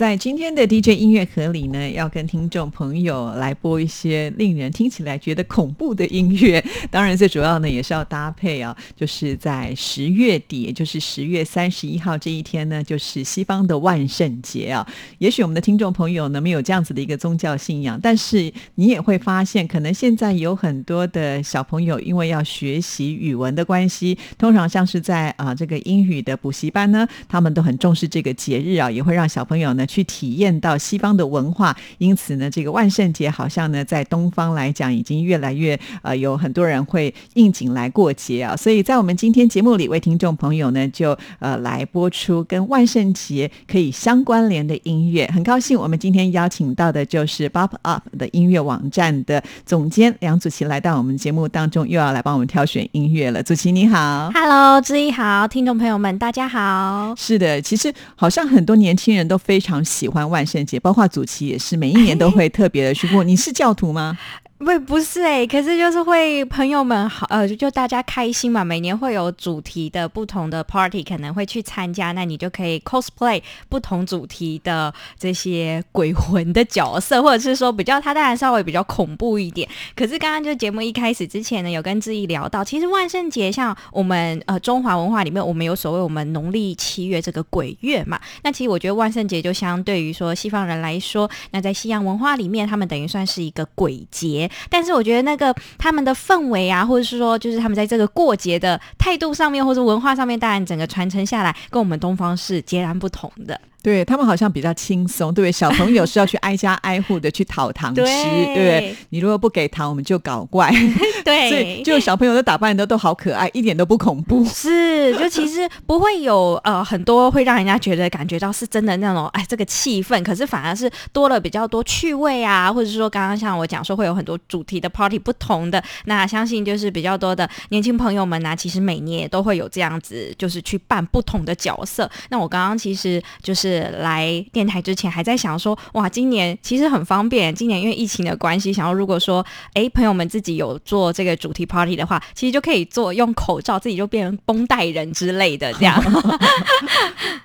在今天的 DJ 音乐盒里呢，要跟听众朋友来播一些令人听起来觉得恐怖的音乐。当然，最主要呢也是要搭配啊，就是在十月底，也就是十月三十一号这一天呢，就是西方的万圣节啊。也许我们的听众朋友呢没有这样子的一个宗教信仰，但是你也会发现，可能现在有很多的小朋友因为要学习语文的关系，通常像是在啊这个英语的补习班呢，他们都很重视这个节日啊，也会让小朋友呢。去体验到西方的文化，因此呢，这个万圣节好像呢，在东方来讲，已经越来越呃，有很多人会应景来过节啊。所以在我们今天节目里，为听众朋友呢，就呃来播出跟万圣节可以相关联的音乐。很高兴，我们今天邀请到的就是 Bop Up 的音乐网站的总监梁祖琪来到我们节目当中，又要来帮我们挑选音乐了。祖琪你好，Hello，志毅好，听众朋友们大家好。是的，其实好像很多年轻人都非常。喜欢万圣节，包括祖奇也是，每一年都会特别的去过。你是教徒吗？不不是哎，可是就是会朋友们好呃，就大家开心嘛。每年会有主题的不同的 party，可能会去参加，那你就可以 cosplay 不同主题的这些鬼魂的角色，或者是说比较它当然稍微比较恐怖一点。可是刚刚就节目一开始之前呢，有跟志毅聊到，其实万圣节像我们呃中华文化里面，我们有所谓我们农历七月这个鬼月嘛。那其实我觉得万圣节就相对于说西方人来说，那在西洋文化里面，他们等于算是一个鬼节。但是我觉得那个他们的氛围啊，或者是说，就是他们在这个过节的态度上面，或者文化上面，当然整个传承下来，跟我们东方是截然不同的。对他们好像比较轻松，对不对？小朋友是要去挨家挨户的去讨糖吃，对不对？你如果不给糖，我们就搞怪。对，所以就小朋友的打扮的都好可爱，一点都不恐怖。是，就其实不会有呃很多会让人家觉得感觉到是真的那种哎这个气氛，可是反而是多了比较多趣味啊，或者是说刚刚像我讲说会有很多主题的 party 不同的，那相信就是比较多的年轻朋友们呢，其实每年也都会有这样子，就是去扮不同的角色。那我刚刚其实就是。是来电台之前还在想说，哇，今年其实很方便。今年因为疫情的关系，想要如果说，哎，朋友们自己有做这个主题 party 的话，其实就可以做用口罩，自己就变成绷带人之类的 这样。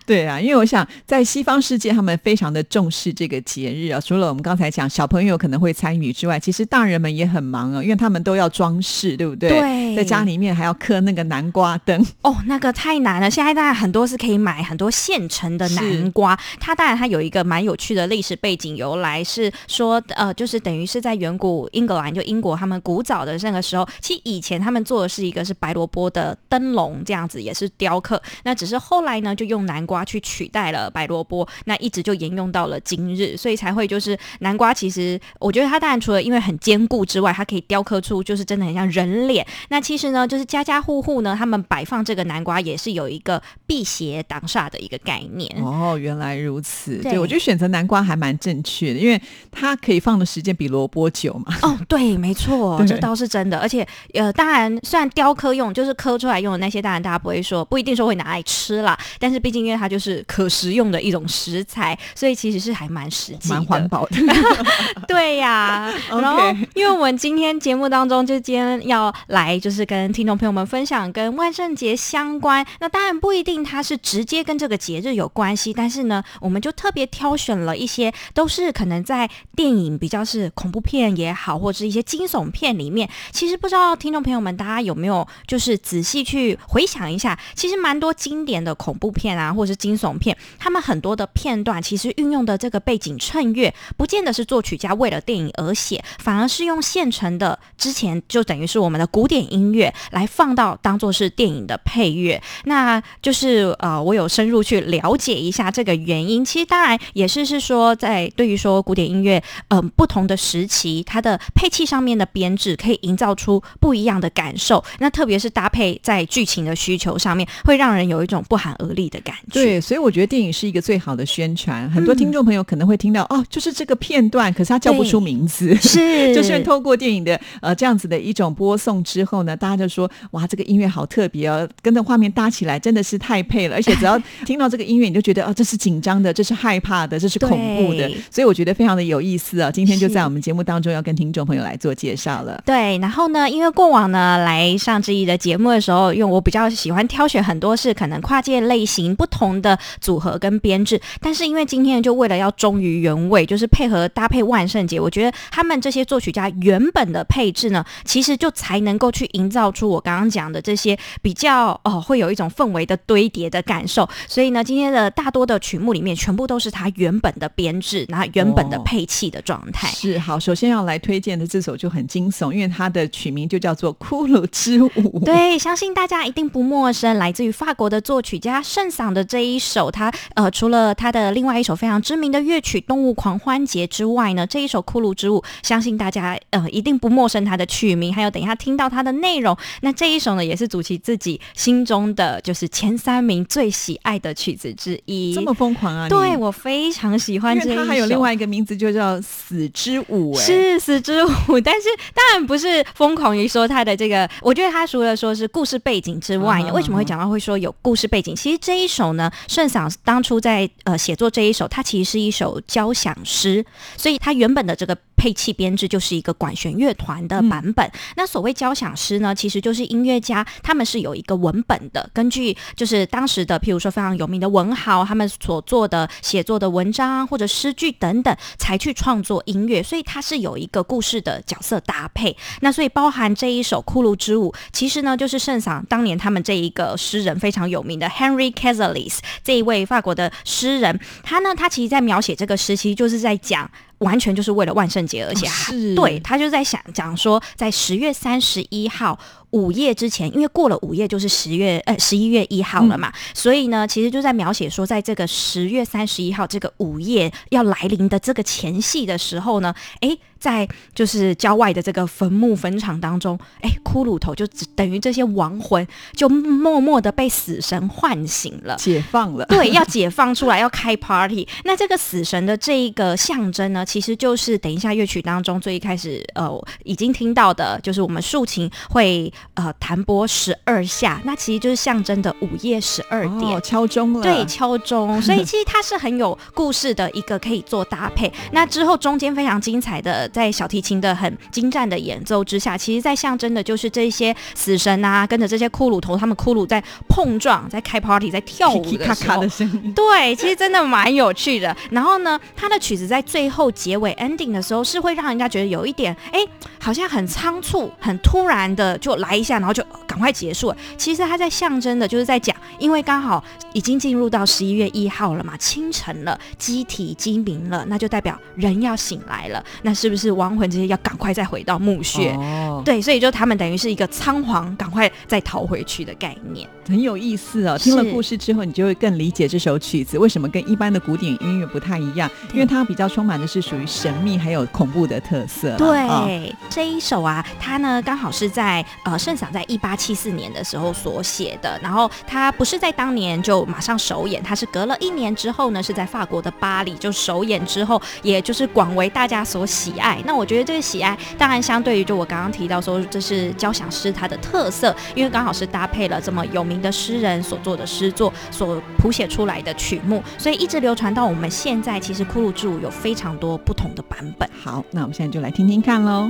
对啊，因为我想在西方世界，他们非常的重视这个节日啊。除了我们刚才讲小朋友可能会参与之外，其实大人们也很忙啊，因为他们都要装饰，对不对？对，在家里面还要刻那个南瓜灯。哦，那个太难了。现在大家很多是可以买很多现成的南。瓜，它当然它有一个蛮有趣的历史背景由来，是说呃，就是等于是在远古英格兰，就英国他们古早的那个时候，其实以前他们做的是一个是白萝卜的灯笼这样子，也是雕刻。那只是后来呢，就用南瓜去取代了白萝卜，那一直就沿用到了今日，所以才会就是南瓜。其实我觉得它当然除了因为很坚固之外，它可以雕刻出就是真的很像人脸。那其实呢，就是家家户户呢，他们摆放这个南瓜也是有一个辟邪挡煞的一个概念哦。原来如此，对我觉得选择南瓜还蛮正确的，因为它可以放的时间比萝卜久嘛。哦，对，没错，这倒是真的。而且，呃，当然，虽然雕刻用就是刻出来用的那些，当然大家不会说，不一定说会拿来吃啦。但是，毕竟因为它就是可食用的一种食材，所以其实是还蛮实际、蛮环保的。对呀。然后，因为我们今天节目当中就今天要来，就是跟听众朋友们分享跟万圣节相关。那当然不一定它是直接跟这个节日有关系，但是。是呢，我们就特别挑选了一些都是可能在电影比较是恐怖片也好，或者是一些惊悚片里面，其实不知道听众朋友们大家有没有就是仔细去回想一下，其实蛮多经典的恐怖片啊，或者是惊悚片，他们很多的片段其实运用的这个背景衬乐，不见得是作曲家为了电影而写，反而是用现成的之前就等于是我们的古典音乐来放到当做是电影的配乐。那就是呃，我有深入去了解一下这个原因。其实当然也是是说，在对于说古典音乐，嗯、不同的时期，它的配器上面的编制可以营造出不一样的感受。那特别是搭配在剧情的需求上面，会让人有一种不寒而栗的感觉。对，所以我觉得电影是一个最好的宣传。很多听众朋友可能会听到、哦，就是这个片段，可是他叫不出名字。是 就是透过电影的呃这样子的一种播送之后呢，大家就说哇，这个音乐好特别哦，跟着画面搭起来真的是太配了。而且只要听到这个音乐，你就觉得哦，这是紧张的，这是害怕的，这是恐怖的。所以我觉得非常的有意思啊。今天就在我们节目当中要跟听众朋友来做介绍了。对，然后呢，因为过往呢来上志毅的节目的时候，因为我比较喜欢挑选很多是可能跨界类型不同的组合跟编制，但是因为今天就为了要忠于原味，就是配合搭配万圣节，我觉得他们这些作曲家原本的配置呢，其实就才能够去营造出我刚刚讲的这些比较哦，会有一种氛围的堆叠的感受。所以呢，今天的大多的曲目里面，全部都是他原本的编制，然后原本的哦配器的状态。是好，首先要来推荐的这首就很惊悚，因为它的曲名就叫做《骷髅之舞》。对，相信大家一定不陌生，来自于法国的作曲家圣桑的这一首，他呃除了他的另外一首非常知名的乐曲《动物狂欢节》之外呢，这一首《骷髅之舞》，相信大家呃一定不陌生它的曲名，还有等一下听到它的内容。那这一首呢，也是祖奇自己心中的就是前三名最喜爱的曲子之一。这么疯狂啊！对我非常喜欢因这一首，为它还有另外一个名字，就叫《死之舞》哎。是死之舞，但是当然不是疯狂于说他的这个，我觉得他除了说是故事背景之外呢，嗯为什么会讲到会说有故事背景？其实这一首呢，圣桑当初在呃写作这一首，它其实是一首交响诗，所以它原本的这个配器编制就是一个管弦乐团的版本。那所谓交响诗呢，其实就是音乐家他们是有一个文本的，根据就是当时的譬如说非常有名的文豪他们所做的写作的文章啊或者诗句等等，才去创作音乐，所以它是有一个故事的角色搭配。那所以包含这一首《骷髅之舞》，其实呢就是圣桑当年他们这一个诗人非常有名的 Henry Casalis 这一位法国的诗人，他呢他其实在描写这个时期就是在讲。完全就是为了万圣节而且，对他就在想讲说，在十月三十一号午夜之前，因为过了午夜就是十月呃十一月一号了嘛，所以呢，其实就在描写说，在这个十月三十一号这个午夜要来临的这个前夕的时候呢，诶，在就是郊外的这个坟墓坟场当中，哎，骷髅头就只等于这些亡魂就默默的被死神唤醒了。解放了。对，要解放出来，要开 party。那这个死神的这一个象征呢，其实就是等一下乐曲当中最一开始呃已经听到的，就是我们竖琴会呃弹拨十二下，那其实就是象征的午夜十二点。哦，敲钟了。对，敲钟，所以其实它是很有故事的一个可以做搭配。那之后中间非常精彩的，在小提琴的很精湛的演奏之下，其实在象征的就是这些死神啊，跟着这些骷髅头，他们骷髅在碰撞，在开 party，在跳舞的时候咔咔的。声音。对，其实真的蛮有趣的。然后呢，他的曲子在最后结尾 ending 的时候，是会让人家觉得有一点，哎，好像很仓促、很突然的就来一下，然后就呃赶快结束了。其实他在象征的就是在讲，因为刚好已经进入到十一月一号了嘛，清晨了，机体鸡鸣了，那就代表人要醒来了。那是不是亡魂这些要赶快再回到墓穴？哦，对，所以就他们等于是一个仓皇赶快再逃回去的概念。很有意思哦。听了故事之后，你就会更理解这首曲子为什么跟一般的古典音乐不太一样，因为它比较充满的是属于神秘还有恐怖的特色。对，啊这一首啊，它呢刚好是在呃圣桑在一八七四年的时候所写的，然后它不是在当年就马上首演，它是隔了一年之后呢，是在法国的巴黎就首演之后，也就是广为大家所喜爱。爱那我觉得这个喜爱，当然相对于就我刚刚提到说这是交响诗它的特色，因为刚好是搭配了这么有名的诗人所做的诗作所谱写出来的曲目，所以一直流传到我们现在。其实《骷髅之舞》有非常多不同的版本。好，那我们现在就来听听看喽。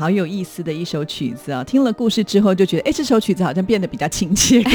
好有意思的一首曲子啊！听了故事之后，就觉得哎，这首曲子好像变得比较亲切感。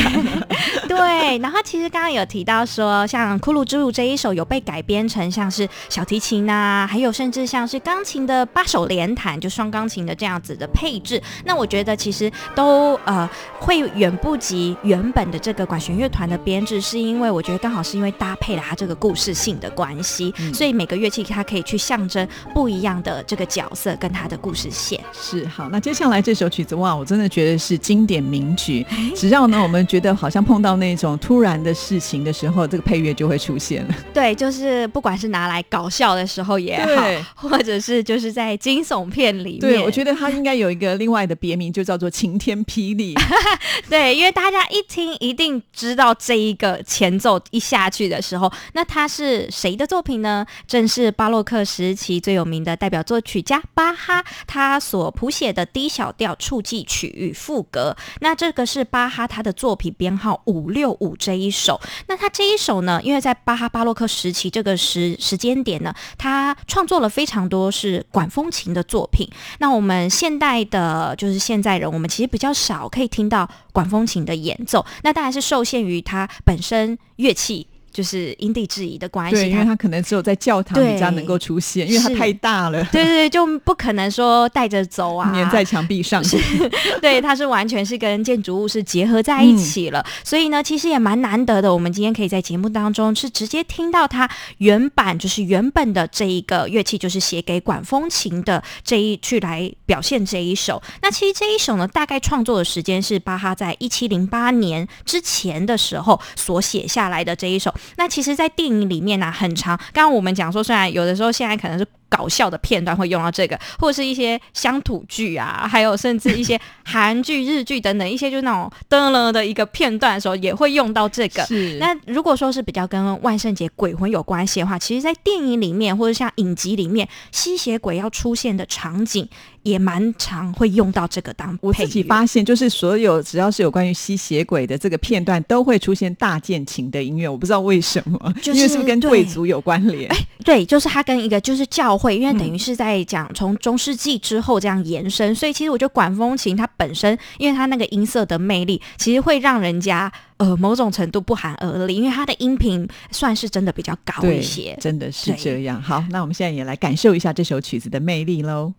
对，然后其实刚刚有提到说，像《骷髅之路》这一首有被改编成像是小提琴呐，还有甚至像是钢琴的八手连弹，就双钢琴的这样子的配置。那我觉得其实都呃会远不及原本的这个管弦乐团的编制，是因为我觉得刚好是因为搭配了它这个故事性的关系，所以每个乐器它可以去象征不一样的这个角色跟它的故事线。是好，那接下来这首曲子哇，我真的觉得是经典名曲。只要呢，我们觉得好像碰到那种突然的事情的时候，这个配乐就会出现了。对，就是不管是拿来搞笑的时候也好，或者是就是在惊悚片里面，对我觉得它应该有一个另外的别名，就叫做晴天霹雳。对，因为大家一听一定知道这一个前奏一下去的时候，那它是谁的作品呢？正是巴洛克时期最有名的代表作曲家巴哈，他。所谱写的 D 小调触记曲与副歌，那这个是巴哈他的作品编号五六五这一首。那他这一首呢，因为在巴哈巴洛克时期这个时时间点呢，他创作了非常多是管风琴的作品。那我们现代的，就是现在人，我们其实比较少可以听到管风琴的演奏。那当然是受限于它本身乐器。就是因地制宜的关系，对，因为他可能只有在教堂比较能够出现，因为它太大了。对对对，就不可能说带着走啊，粘在墙壁上。对，它是完全是跟建筑物是结合在一起了，所以呢，其实也蛮难得的。我们今天可以在节目当中是直接听到它原版，就是原本的这一个乐器，就是写给管风琴的这一去来表现这一首。那其实这一首呢，大概创作的时间是巴哈在一七零八年之前的时候所写下来的这一首。那其实，在电影里面呢，很长。刚刚我们讲说，虽然有的时候现在可能是。搞笑的片段会用到这个，或者是一些乡土剧啊，还有甚至一些韩剧、日剧等等一些，就那种噔了的一个片段的时候，也会用到这个。是。那如果说是比较跟万圣节鬼魂有关系的话，其实，在电影里面或者像影集里面，吸血鬼要出现的场景也蛮常会用到这个当。我自己发现，就是所有只要是有关于吸血鬼的这个片段，都会出现大键琴的音乐。我不知道为什么，因为是不是跟贵族有关联？哎，对，就是它跟一个就是教。会，因为等于是在讲从中世纪之后这样延伸，所以其实我觉得管风琴它本身，因为它那个音色的魅力，其实会让人家呃某种程度不寒而栗，因为它的音频算是真的比较高一些，真的是这样。好，那我们现在也来感受一下这首曲子的魅力喽。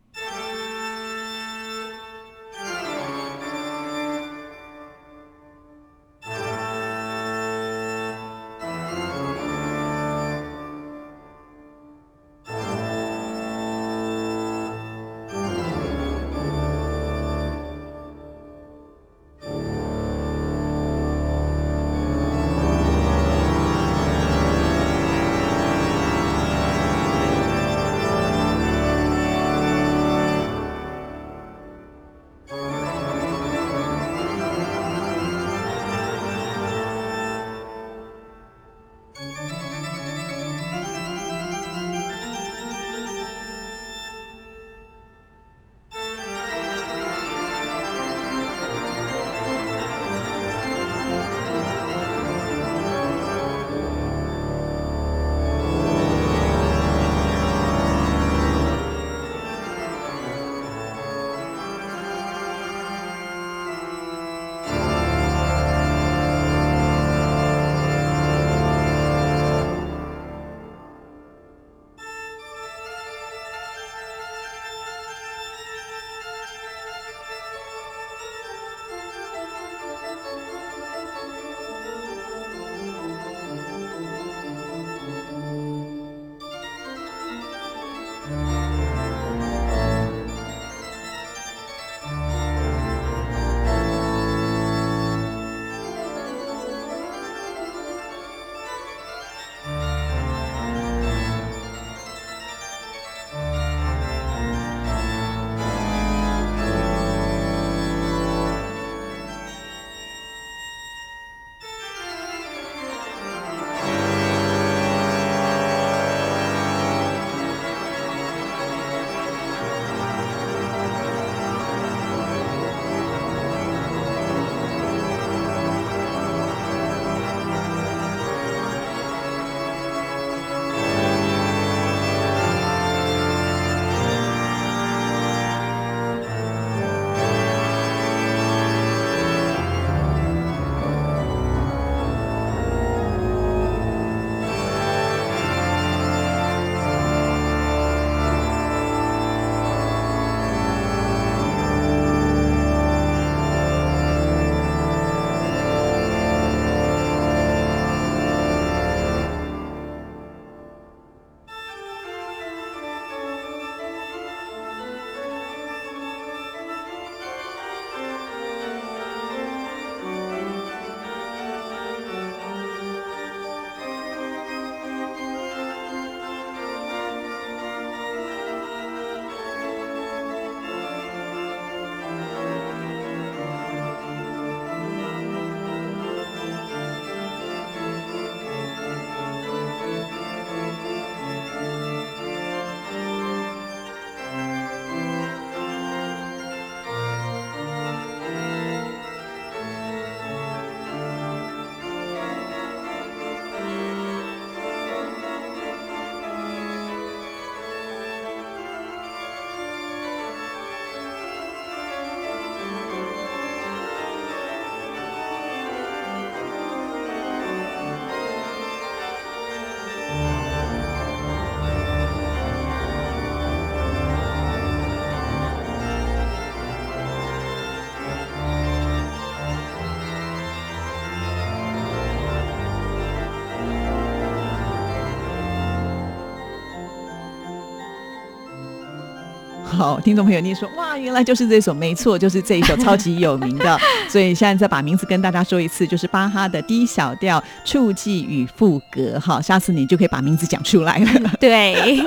好，听众朋友，你说哇，原来就是这首，没错，就是这一首超级有名的。所以现在再把名字跟大家说一次，就是巴哈的 D 小调触记与副歌。哈，下次你就可以把名字讲出来了。对，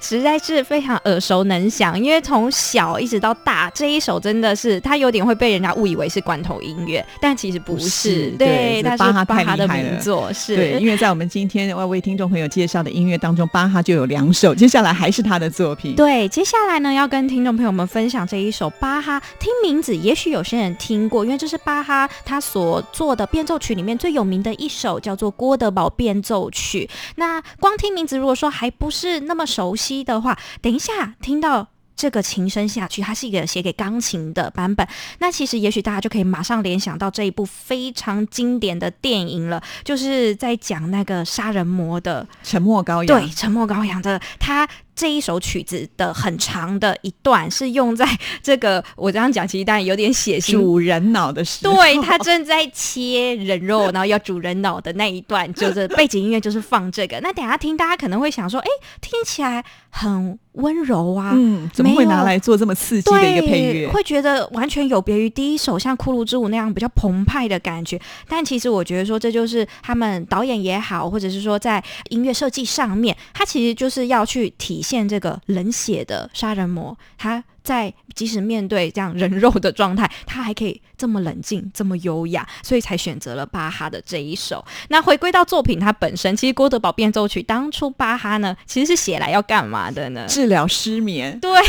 实在是非常耳熟能详，因为从小一直到大，这一首真的是它有点会被人家误以为是罐头音乐，但其实不是。对，它是巴哈的名作。是，对，因为在我们今天要为听众朋友介绍的音乐当中，巴哈就有两首，接下来还是他的作品。对，接下来呢？要跟听众朋友们分享这一首巴哈，听名字也许有些人听过，因为这是巴哈他所做的变奏曲里面最有名的一首，叫做《郭德堡变奏曲》。那光听名字，如果说还不是那么熟悉的话，等一下听到。这个琴声下去，它是一个写给钢琴的版本。那其实也许大家就可以马上联想到这一部非常经典的电影了，就是在讲那个杀人魔的《沉默羔羊》。对，《沉默羔羊》的他。这一首曲子的很长的一段是用在这个，我这样讲其实当然有点血腥，煮人脑的时候，对他正在切人肉，然后要煮人脑的那一段，就是背景音乐就是放这个。那等下听，大家可能会想说，哎，听起来很温柔啊，嗯，怎么会拿来做这么刺激的一个配乐？会觉得完全有别于第一首像《骷髅之舞》那样比较澎湃的感觉。但其实我觉得说，这就是他们导演也好，或者是说在音乐设计上面，他其实就是要去体。现这个冷血的杀人魔，他。在即使面对这样人肉的状态，他还可以这么冷静、这么优雅，所以才选择了巴哈的这一首。那回归到作品，它本身其实《郭德宝变奏曲》当初巴哈呢，其实是写来要干嘛的呢？治疗失眠。对，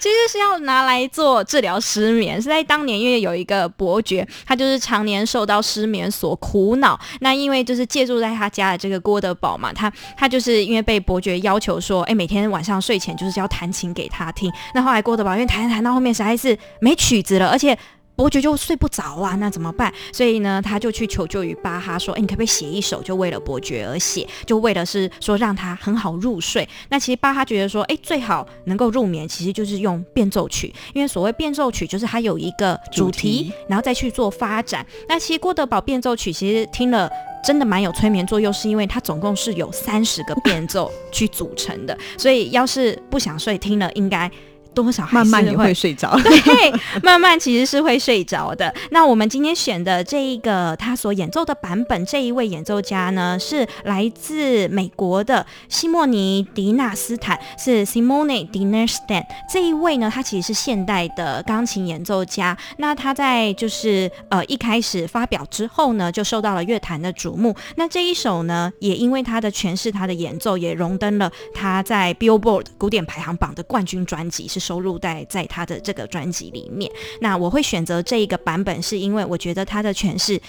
其实是要拿来做治疗失眠。是在当年，因为有一个伯爵，他就是常年受到失眠所苦恼。那因为就是借住在他家的这个郭德宝嘛，他他就是因为被伯爵要求说，哎，每天晚上睡前就是要弹琴给他听。那后来郭郭德堡因为弹弹到后面实在是没曲子了，而且伯爵就睡不着啊，那怎么办？所以呢，他就去求救于巴哈，说：“哎，你可不可以写一首，就为了伯爵而写，就为了是说让他很好入睡？”那其实巴哈觉得说：“哎，最好能够入眠，其实就是用变奏曲，因为所谓变奏曲就是它有一个主题，然后再去做发展。那其实郭德堡变奏曲其实听了。”真的蛮有催眠作用，是因为它总共是有三十个变奏去组成的，所以要是不想睡，听了应该。多少慢慢也会睡着，对，慢慢其实是会睡着的。那我们今天选的这一个他所演奏的版本，这一位演奏家呢是来自美国的西莫尼·迪纳斯坦，是 Simone Dinnerstan。这一位呢，他其实是现代的钢琴演奏家。那他在就是呃一开始发表之后呢，就受到了乐坛的瞩目。那这一首呢，也因为他的诠释，他的演奏也荣登了他在 Billboard 古典排行榜的冠军专辑是。收入在在他的这个专辑里面，那我会选择这一个版本，是因为我觉得他的诠释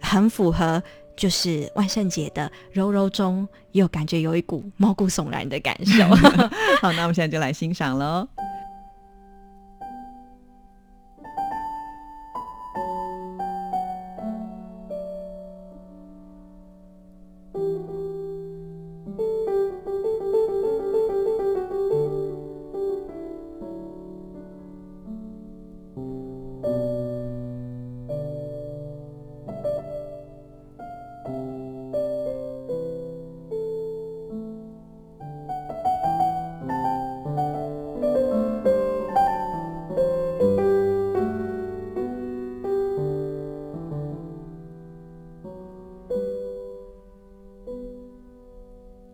很符合，就是万圣节的柔柔中又感觉有一股毛骨悚然的感受。好，那我们现在就来欣赏喽。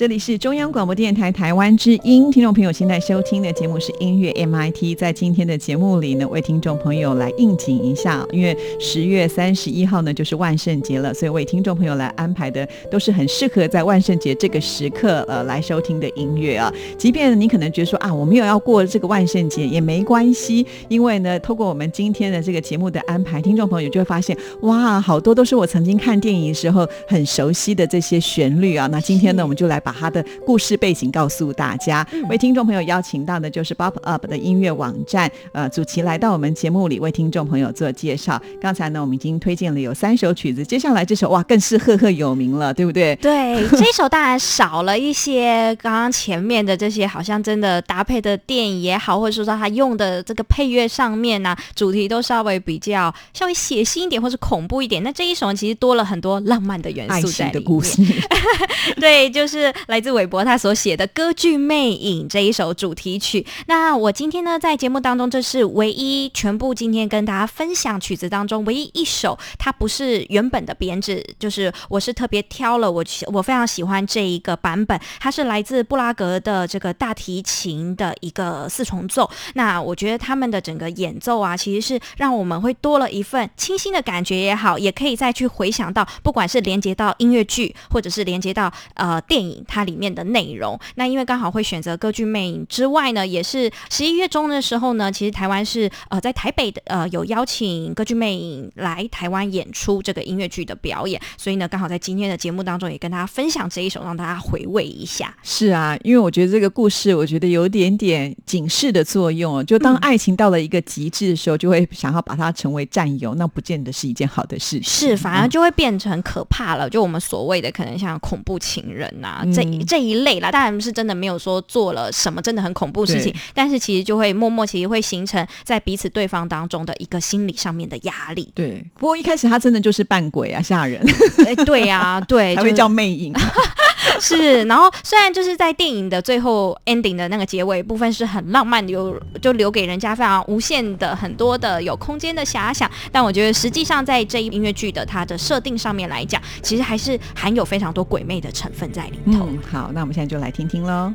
这里是中央广播电台台湾之音，听众朋友现在收听的节目是音乐 MIT。在今天的节目里呢，为听众朋友来应景一下，因为十月三十一号呢就是万圣节了，所以为听众朋友来安排的都是很适合在万圣节这个时刻呃来收听的音乐啊。即便你可能觉得说啊，我没有要过这个万圣节也没关系，因为呢，透过我们今天的这个节目的安排，听众朋友就会发现哇，好多都是我曾经看电影时候很熟悉的这些旋律啊。那今天呢，我们就来把把他的故事背景告诉大家。为听众朋友邀请到的就是 bop Up 的音乐网站，呃，主奇来到我们节目里为听众朋友做介绍。刚才呢，我们已经推荐了有三首曲子，接下来这首哇，更是赫赫有名了，对不对？对，这一首当然少了一些刚刚前面的这些，好像真的搭配的电影也好，或者说他用的这个配乐上面呢，主题都稍微比较稍微血腥一点，或者恐怖一点。那这一首其实多了很多浪漫的元素在里面。对，就是。来自韦伯他所写的《歌剧魅影》这一首主题曲。那我今天呢，在节目当中，这是唯一全部今天跟大家分享曲子当中唯一一首，它不是原本的编制，就是我是特别挑了我我非常喜欢这一个版本，它是来自布拉格的这个大提琴的一个四重奏。那我觉得他们的整个演奏啊，其实是让我们会多了一份清新的感觉也好，也可以再去回想到，不管是连接到音乐剧，或者是连接到呃电影。它里面的内容，那因为刚好会选择歌剧魅影之外呢，也是十一月中的时候呢，其实台湾是呃在台北的呃有邀请歌剧魅影来台湾演出这个音乐剧的表演，所以呢刚好在今天的节目当中也跟大家分享这一首，让大家回味一下。是啊，因为我觉得这个故事，我觉得有点点警示的作用，就当爱情到了一个极致的时候，就会想要把它成为占有，那不见得是一件好的事情，是反而就会变成可怕了。就我们所谓的可能像恐怖情人呐。这这一类啦，当然是真的没有说做了什么真的很恐怖事情，但是其实就会默默其实会形成在彼此对方当中的一个心理上面的压力。对，不过一开始他真的就是扮鬼啊，吓人。哎，对呀，对，还会叫魅影。是，然后虽然就是在电影的最后 ending 的那个结尾部分是很浪漫，留就留给人家非常无限的很多的有空间的遐想，但我觉得实际上在这一音乐剧的它的设定上面来讲，其实还是含有非常多鬼魅的成分在里头。嗯，好，那我们现在就来听听喽。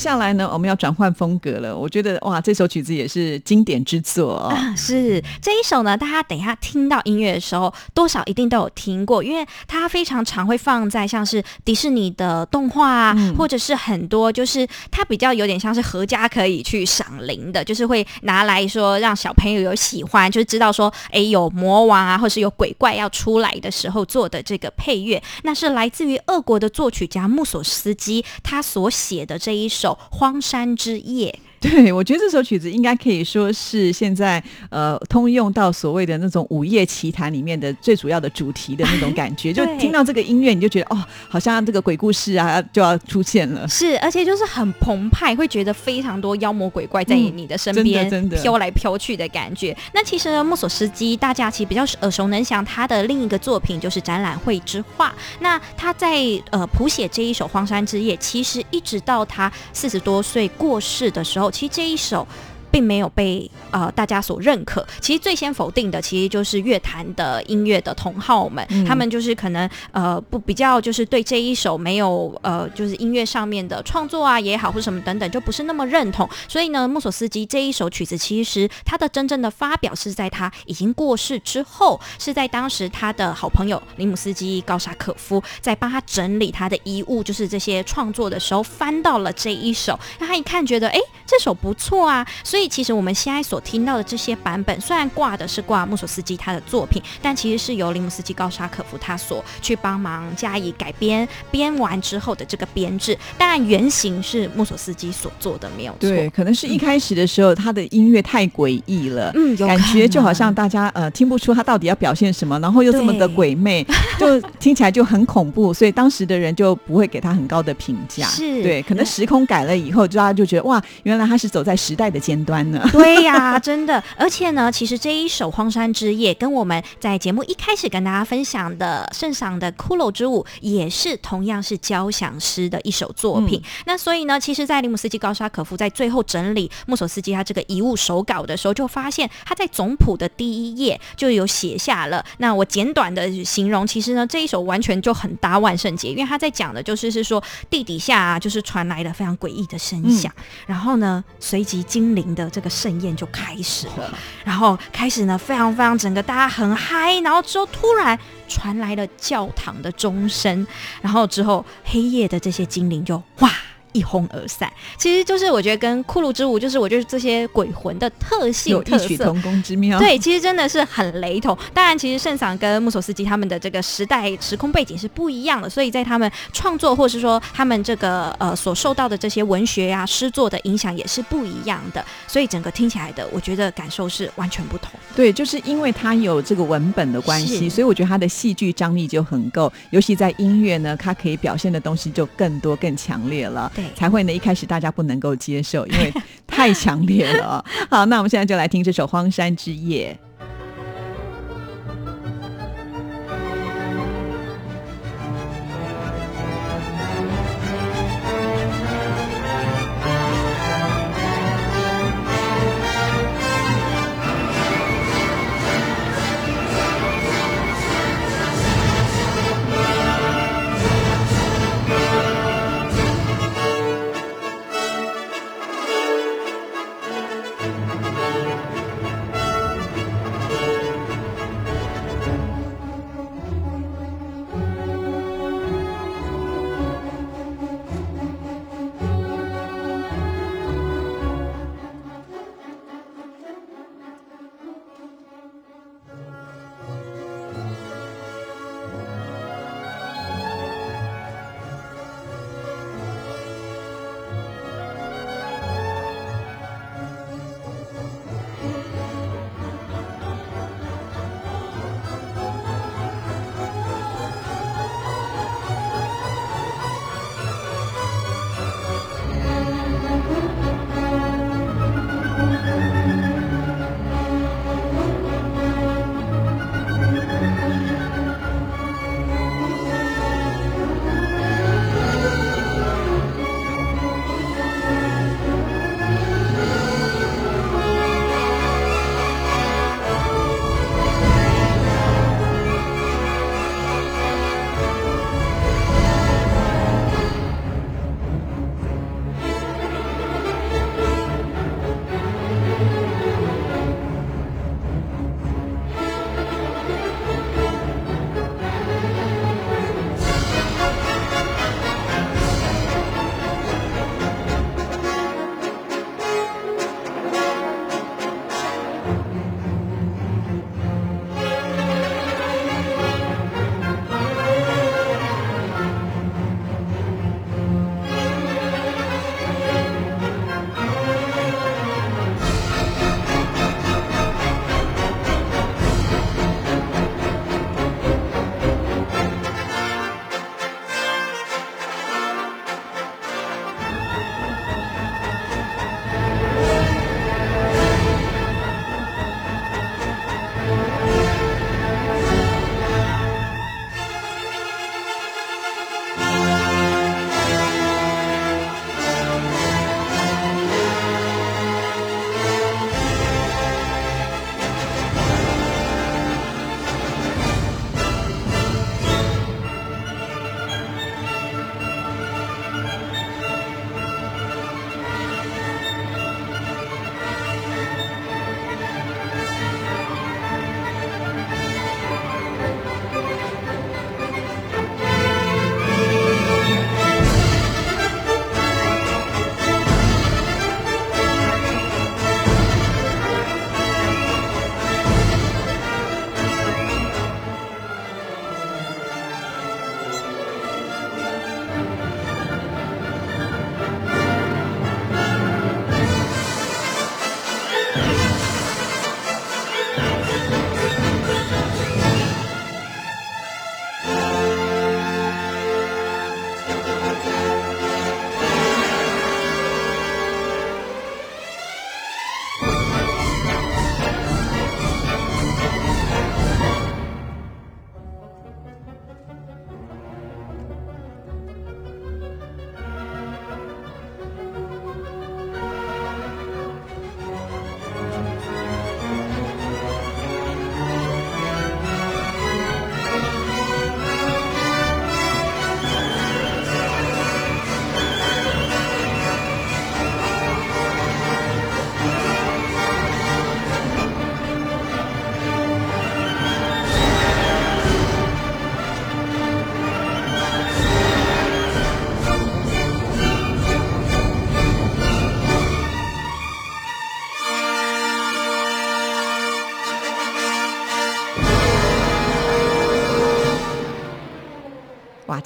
下来呢，我们要转换风格了。我觉得哇，这首曲子也是经典之作哦。啊，是这一首呢，大家等一下听到音乐的时候，多少一定都有听过，因为它非常常会放在像是迪士尼的动画啊，嗯或者是很多就是它比较有点像是合家可以去赏铃的，就是会拿来说让小朋友有喜欢，就是知道说，哎，有魔王啊，或是有鬼怪要出来的时候做的这个配乐，那是来自于俄国的作曲家穆索斯基他所写的这一首《荒山之夜》。对，我觉得这首曲子应该可以说是现在呃通用到所谓的那种午夜奇谈里面的最主要的主题的那种感觉。就听到这个音乐，你就觉得哦，好像这个鬼故事啊就要出现了。是，而且就是很澎湃，会觉得非常多妖魔鬼怪在嗯你的身边真的飘来飘去的感觉。那其实呢，莫索斯基大家其实比较耳熟能详，他的另一个作品就是《展览会之画》。那他在呃谱写这一首《荒山之夜》，其实一直到他四十多岁过世的时候，其实这一首。并没有被呃大家所认可。其实最先否定的，其实就是乐坛的音乐的同好们，嗯他们就是可能呃不比较就是对这一首没有呃就是音乐上面的创作啊也好或者什么等等，就不是那么认同。所以呢，莫索斯基这一首曲子，其实他的真正的发表是在他已经过世之后，是在当时他的好朋友林姆斯基高沙可夫在帮他整理他的遗物，就是这些创作的时候翻到了这一首，那他一看觉得哎这首不错啊，所以其实我们现在所听到的这些版本，虽然挂的是挂穆索斯基他的作品，但其实是由林姆斯基高沙可夫他所去帮忙加以改编，编完之后的这个编制，当然原型是穆索斯基所做的，没有错。对，可能是一开始的时候，他的音乐太诡异了。嗯，有感觉就好像大家呃听不出他到底要表现什么，然后又这么的鬼魅，就听起来就很恐怖，所以当时的人就不会给他很高的评价。是对，可能时空改了以后，就大家就觉得哇，原来他是走在时代的尖端呢。对呀、真的。而且呢，其实这一首《荒山之夜》跟我们在节目一开始跟大家分享的圣赏的《骷髅之舞》也是同样是交响诗的一首作品。那所以呢，其实，在里姆斯基高沙可夫在最后整理穆索斯基他这个遗物手稿的时候，就发现他在总谱的第一页就有写下了。那我简短的形容，其实呢，这一首完全就很搭万圣节，因为他在讲的就是是说地底下啊，就是传来了非常诡异的声响。然后呢，随即精灵的的这个盛宴就开始了，然后开始呢，非常非常整个大家很嗨，然后之后突然传来了教堂的钟声，然后之后黑夜的这些精灵就哇。一哄而散，其实就是我觉得跟骷髅之舞，就是我觉得这些鬼魂的特性有异曲同工之妙。对，其实真的是很雷同。当然，其实圣桑跟穆索斯基他们的这个时代时空背景是不一样的，所以在他们创作或是说他们这个呃所受到的这些文学呀、诗作的影响也是不一样的，所以整个听起来的，我觉得感受是完全不同。对，就是因为它有这个文本的关系，所以我觉得它的戏剧张力就很够。尤其在音乐呢，它可以表现的东西就更多、更强烈了，才会呢一开始大家不能够接受，因为太强烈了。好，那我们现在就来听这首《荒山之夜》。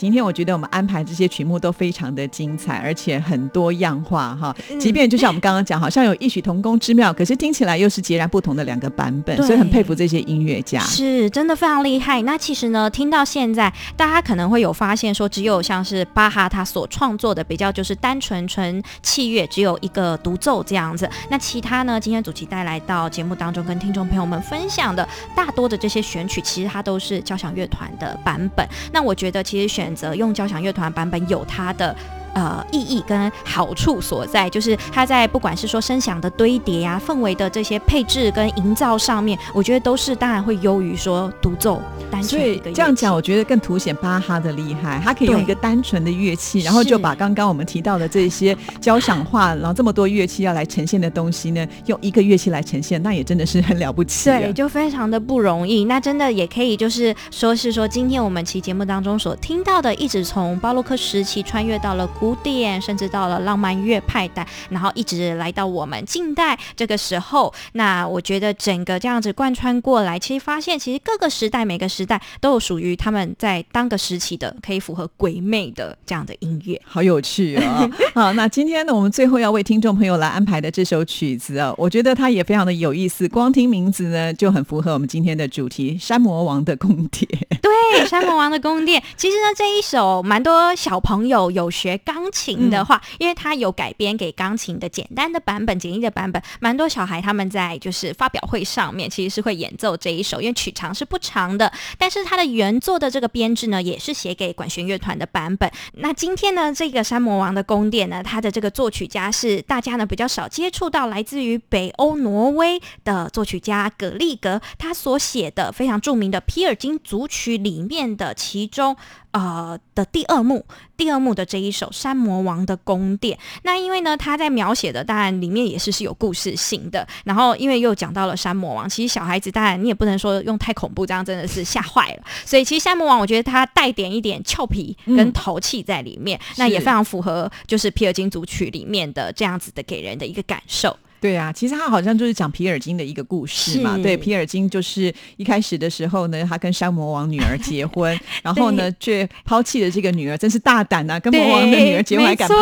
今天我觉得我们安排这些曲目都非常的精彩，而且很多样化哈。即便就像我们刚刚讲，好像有异曲同工之妙，可是听起来又是截然不同的两个版本，所以很佩服这些音乐家，是真的非常厉害。那其实呢，听到现在，大家可能会有发现说，只有像是巴哈他所创作的比较就是单纯纯器乐，只有一个独奏这样子。那其他呢，今天主题带来到节目当中跟听众朋友们分享的大多的这些选曲，其实它都是交响乐团的版本。那我觉得其实选择用交响乐团版本有它的。呃，意义跟好处所在，就是它在不管是说声响的堆叠呀、氛围的这些配置跟营造上面，我觉得都是当然会优于说独奏单纯的。所以这样讲，我觉得更凸显巴哈的厉害。他可以用一个单纯的乐器，然后就把刚刚我们提到的这些交响化，然后这么多乐器要来呈现的东西呢，用一个乐器来呈现，那也真的是很了不起。对，就非常的不容易。那真的也可以就是说是说，今天我们其节目当中所听到的，一直从巴洛克时期穿越到了。古典，甚至到了浪漫乐派代，然后一直来到我们近代这个时候，那我觉得整个这样子贯穿过来，其实发现其实各个时代每个时代都有属于他们在当个时期的可以符合鬼魅的这样的音乐，好有趣啊！好，那今天呢，我们最后要为听众朋友来安排的这首曲子啊，我觉得它也非常的有意思，光听名字呢就很符合我们今天的主题——山魔王的宫殿。对，山魔王的宫殿，其实呢这一首蛮多小朋友有学钢。琴的话，因为它有改编给钢琴的简单的版本、简易的版本，蛮多小孩他们在就是发表会上面其实是会演奏这一首，因为曲长是不长的，但是它的原作的这个编制呢，也是写给管弦乐团的版本。那今天呢，这个山魔王的宫殿呢，它的这个作曲家是大家呢比较少接触到，来自于北欧挪威的作曲家葛利格，他所写的非常著名的皮尔金组曲里面的其中。呃的第二幕，第二幕的这一首《山魔王的宫殿》，那因为呢，他在描写的当然里面也是是有故事性的，然后因为又讲到了山魔王，其实小孩子当然你也不能说用太恐怖，这样真的是吓坏了。所以其实山魔王，我觉得他带点一点俏皮跟淘气在里面，那也非常符合就是皮尔金组曲里面的这样子的给人的一个感受。对啊，其实他好像就是讲皮尔金的一个故事嘛。对，皮尔金就是一开始的时候呢，他跟山魔王女儿结婚，然后呢却抛弃了这个女儿，真是大胆啊！跟魔王的女儿结婚还敢抛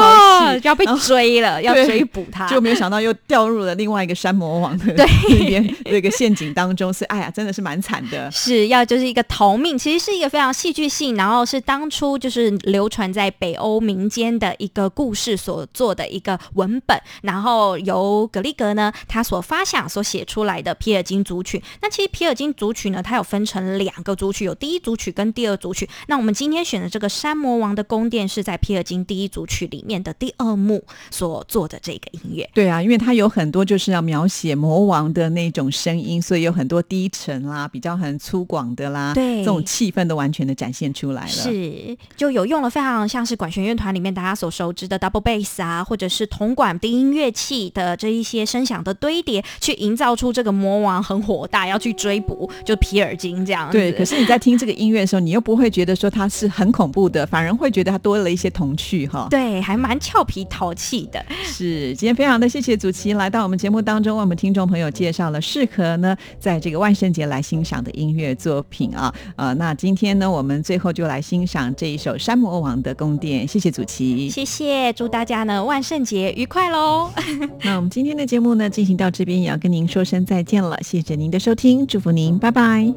弃，要被追了，要追捕 他，就没有想到又掉入了另外一个山魔王的那边那个陷阱当中。是，哎呀，真的是蛮惨的。是要就是一个逃命，其实是一个非常戏剧性，然后是当初就是流传在北欧民间的一个故事所做的一个文本，然后由格力。格呢，他所发想、所写出来的皮尔金组曲，那其实皮尔金组曲呢，它有分成两个组曲，有第一组曲跟第二组曲。那我们今天选的这个山魔王的宫殿，是在皮尔金第一组曲里面的第二幕所做的这个音乐。对啊，因为它有很多就是要描写魔王的那种声音，所以有很多低沉啦、比较很粗犷的啦，对这种气氛都完全的展现出来了。是，就有用了非常像是管弦乐团里面大家所熟知的 double bass 啊，或者是铜管低音乐器的这一些。声响的堆叠，去营造出这个魔王很火大，要去追捕，就皮尔金这样。对，可是你在听这个音乐的时候，你又不会觉得说它是很恐怖的，反而会觉得它多了一些童趣哈。对，还蛮俏皮淘气的。是，今天非常的谢谢祖奇来到我们节目当中，为我们听众朋友介绍了适合呢在这个万圣节来欣赏的音乐作品啊。呃，那今天呢，我们最后就来欣赏这一首山魔王的宫殿。谢谢祖奇，谢谢，祝大家呢万圣节愉快喽。那我们今天的。节目呢进行到这边也要跟您说声再见了谢谢您的收听祝福您拜拜。